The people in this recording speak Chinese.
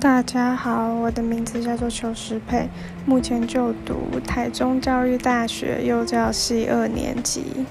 大家好，我的名字叫做邱石佩，目前就读台中教育大学幼教系二年级。